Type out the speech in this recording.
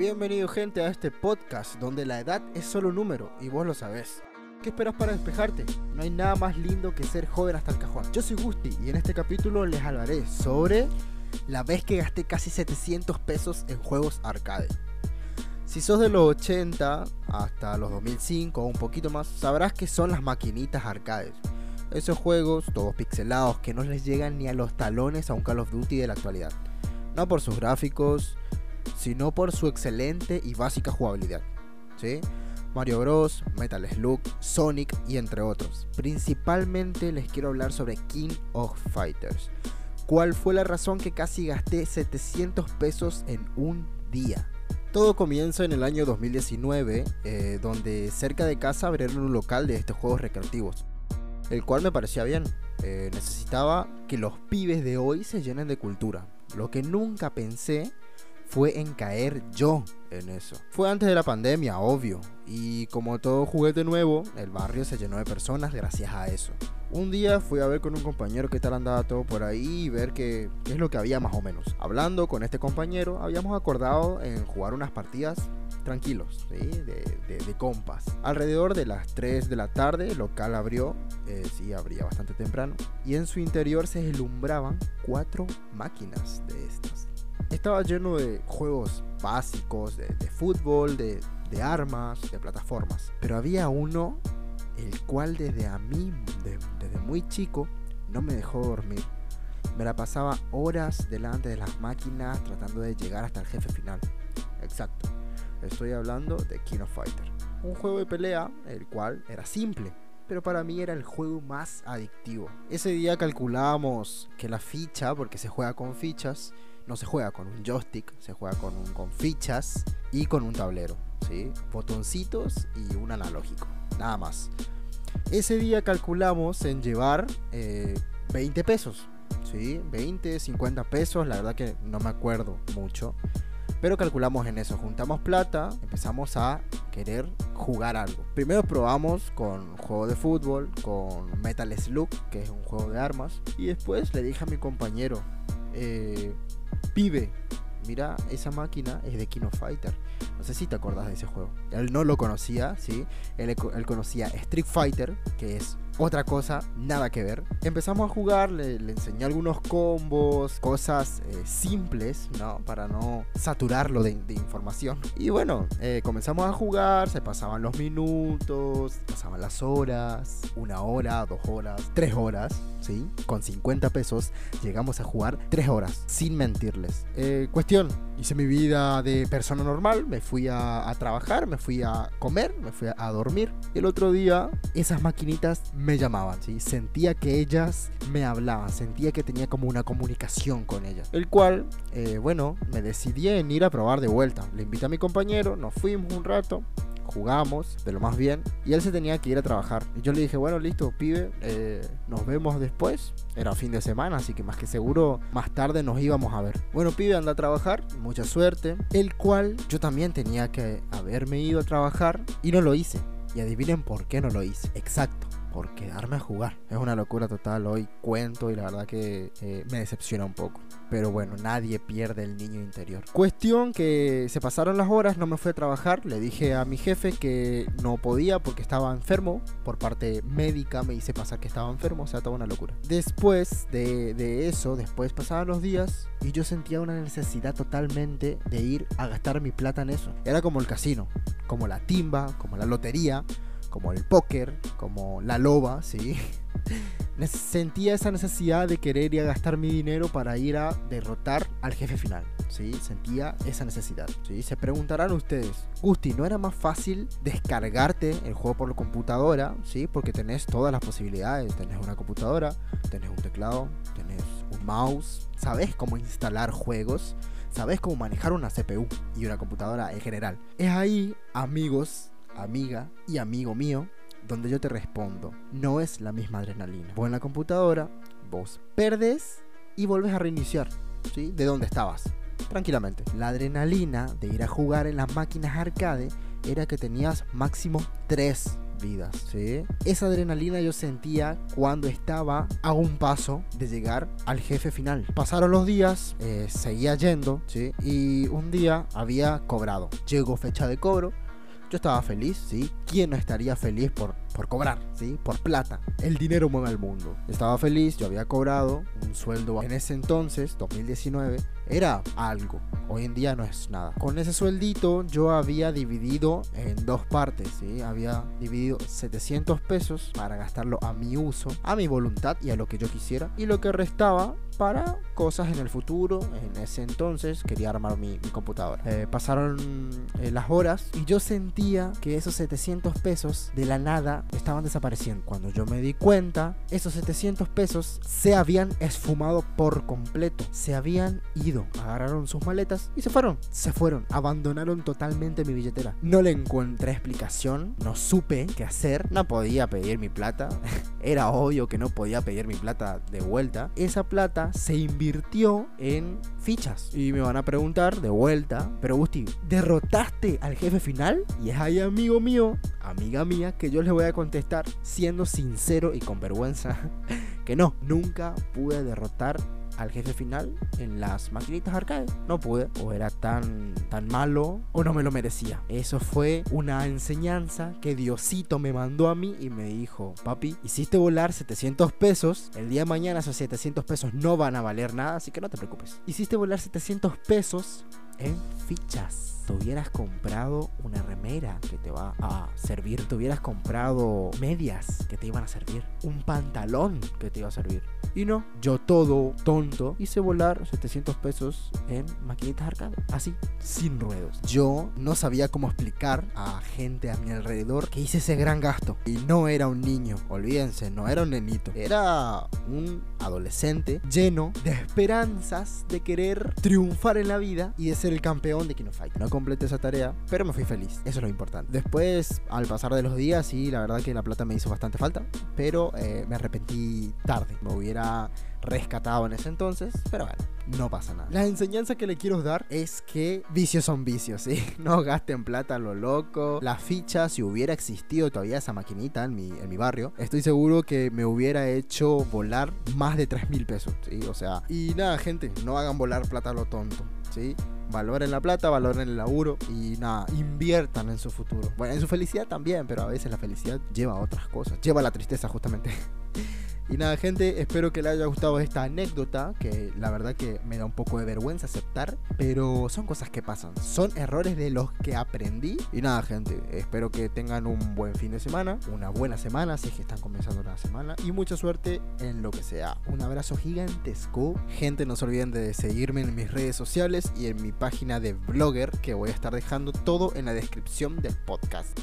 Bienvenido gente a este podcast donde la edad es solo un número y vos lo sabés. ¿Qué esperas para despejarte? No hay nada más lindo que ser joven hasta el cajón. Yo soy Gusti y en este capítulo les hablaré sobre la vez que gasté casi 700 pesos en juegos arcade. Si sos de los 80 hasta los 2005 o un poquito más, sabrás que son las maquinitas arcades. Esos juegos, todos pixelados, que no les llegan ni a los talones a un Call of Duty de la actualidad. No por sus gráficos, sino por su excelente y básica jugabilidad. ¿sí? Mario Bros, Metal Slug, Sonic y entre otros. Principalmente les quiero hablar sobre King of Fighters. ¿Cuál fue la razón que casi gasté 700 pesos en un día? Todo comienza en el año 2019, eh, donde cerca de casa abrieron un local de estos juegos recreativos, el cual me parecía bien. Eh, necesitaba que los pibes de hoy se llenen de cultura. Lo que nunca pensé fue en caer yo en eso. Fue antes de la pandemia, obvio, y como todo juguete nuevo, el barrio se llenó de personas gracias a eso. Un día fui a ver con un compañero qué tal andaba todo por ahí y ver qué, es lo que había más o menos. Hablando con este compañero, habíamos acordado en jugar unas partidas tranquilos, de, de, compas. Alrededor de las 3 de la tarde, el local abrió, eh, sí, abría bastante temprano, y en su interior se deslumbraban cuatro máquinas de estas estaba lleno de juegos básicos, de, fútbol, de, armas, de plataformas. Pero había uno el cual desde a mí, desde muy chico, no me dejó dormir. Me la pasaba horas delante de las máquinas tratando de llegar hasta el jefe final. Exacto. Estoy hablando de King of Fighter. Un juego de pelea, el cual era simple, pero para mí era el juego más adictivo. Ese día calculábamos que la ficha, porque se juega con fichas, no se juega con un joystick, se juega con, fichas y con un tablero, ¿sí? botoncitos y un analógico, nada más. Ese día calculamos en llevar 20 eh, pesos, ¿sí? 20, 50 pesos, la verdad que no me acuerdo mucho. Pero calculamos en eso, juntamos plata, empezamos a querer jugar algo. Primero probamos con juego de fútbol, con Metal Slug, que es un juego de armas. Y después le dije a mi compañero, eh, pibe, mira, esa máquina es de Kino Fighter. No sé si te acordás de ese juego. Él no lo conocía, ¿sí? Él, él conocía Street Fighter, que es otra cosa, nada que ver. Empezamos a jugar, le, enseñé algunos combos, cosas eh, simples, ¿no? Para no saturarlo de, información. Y bueno, eh, comenzamos a jugar, se pasaban los minutos, pasaban las horas, una hora, dos horas, tres horas, ¿sí? Con 50 pesos llegamos a jugar tres horas, sin mentirles. Eh, cuestión, hice mi vida de persona normal, me fui a, a, trabajar, me fui a comer, me fui a, dormir. Y el otro día, esas maquinitas me me llamaban, ¿sí? Sentía que ellas me hablaban, sentía que tenía como una comunicación con ellas. El cual, eh, bueno, me decidí en ir a probar de vuelta. Le invité a mi compañero, nos fuimos un rato, jugamos de lo más bien y él se tenía que ir a trabajar. Y yo le dije, bueno, listo, pibe, eh, nos vemos después. Era fin de semana, así que más que seguro más tarde nos íbamos a ver. Bueno, pibe, anda a trabajar, mucha suerte. El cual yo también tenía que haberme ido a trabajar y no lo hice. Y adivinen por qué no lo hice. Exacto por quedarme a jugar. Es una locura total. Hoy cuento y la verdad que eh, me decepciona un poco. Pero bueno, nadie pierde el niño interior. Cuestión que se pasaron las horas, no me fui a trabajar. Le dije a mi jefe que no podía porque estaba enfermo. Por parte médica me hice pasar que estaba enfermo. O sea, toda una locura. Después de, de eso, después pasaban los días y yo sentía una necesidad totalmente de ir a gastar mi plata en eso. Era como el casino, como la timba, como la lotería como el póker, como la loba, ¿sí? Sentía esa necesidad de querer ir a gastar mi dinero para ir a derrotar al jefe final, ¿sí? Sentía esa necesidad, ¿sí? Se preguntarán ustedes, Gusti, ¿no era más fácil descargarte el juego por la computadora, ¿sí? Porque tenés todas las posibilidades, tenés una computadora, tenés un teclado, tenés un mouse, sabes cómo instalar juegos, sabes cómo manejar una CPU y una computadora en general. Es ahí, amigos, amiga y amigo mío, donde yo te respondo, no es la misma adrenalina. Vos en la computadora, vos perdes y vuelves a reiniciar, ¿sí? De donde estabas, tranquilamente. La adrenalina de ir a jugar en las máquinas arcade era que tenías máximo 3 vidas, ¿sí? Esa adrenalina yo sentía cuando estaba a un paso de llegar al jefe final. Pasaron los días, eh, seguía yendo, ¿sí? Y un día había cobrado. Llegó fecha de cobro. Yo estaba feliz, ¿sí? ¿Quién no estaría feliz por, por cobrar, ¿sí? Por plata. El dinero mueve al mundo. Estaba feliz, yo había cobrado un sueldo en ese entonces, 2019, era algo. Hoy en día no es nada. Con ese sueldito yo había dividido en dos partes, ¿sí? Había dividido 700 pesos para gastarlo a mi uso, a mi voluntad y a lo que yo quisiera. Y lo que restaba para cosas en el futuro. En ese entonces quería armar mi, computadora. Eh, pasaron eh, las horas y yo sentía que esos 700 pesos de la nada estaban desapareciendo. Cuando yo me di cuenta, esos 700 pesos se habían esfumado por completo. Se habían ido. Agarraron sus maletas y se fueron. Se fueron. Abandonaron totalmente mi billetera. No le encontré explicación. No supe qué hacer. No podía pedir mi plata. Era obvio que no podía pedir mi plata de vuelta. Esa plata se invirtió en fichas. Y me van a preguntar de vuelta, pero Gusti, ¿derrotaste al jefe final? Y es ahí, amigo mío, amiga mía, que yo les voy a contestar siendo sincero y con vergüenza que no, nunca pude derrotar al jefe final en las maquinitas arcade. No pude, o era tan, tan malo, o no me lo merecía. Eso fue una enseñanza que Diosito me mandó a mí y me dijo, papi, hiciste volar 700 pesos, el día de mañana esos 700 pesos no van a valer nada, así que no te preocupes. Hiciste volar 700 pesos en fichas. Te hubieras comprado una remera que te va a servir. Te hubieras comprado medias que te iban a servir. Un pantalón que te iba a servir. Y no, yo todo tonto hice volar 700 pesos en maquinitas arcade. Así, sin ruedos. Yo no sabía cómo explicar a gente a mi alrededor que hice ese gran gasto. Y no era un niño, olvídense, no era un nenito. Era un adolescente lleno de esperanzas de querer triunfar en la vida y de ser el campeón de Kino Fight. No completé esa tarea, pero me fui feliz. Eso es lo importante. Después, al pasar de los días, sí, la verdad que la plata me hizo bastante falta, pero eh, me arrepentí tarde. Me hubiera rescatado en ese entonces, pero bueno, no pasa nada. La enseñanza que le quiero dar es que vicios son vicios, ¿sí? No gasten plata a lo loco. La ficha, si hubiera existido todavía esa maquinita en mi, en mi barrio, estoy seguro que me hubiera hecho volar más de 3 mil pesos, ¿sí? O sea, y nada, gente, no hagan volar plata a lo tonto, ¿sí? Valoren la plata, valoren el laburo y nada, inviertan en su futuro. Bueno, en su felicidad también, pero a veces la felicidad lleva a otras cosas, lleva la tristeza justamente. Y nada, gente, espero que les haya gustado esta anécdota, que la verdad que me da un poco de vergüenza aceptar, pero son cosas que pasan, son errores de los que aprendí. Y nada, gente, espero que tengan un buen fin de semana, una buena semana, si es que están comenzando la semana, y mucha suerte en lo que sea. Un abrazo gigantesco. Gente, no se olviden de seguirme en mis redes sociales y en mi página de blogger, que voy a estar dejando todo en la descripción del podcast.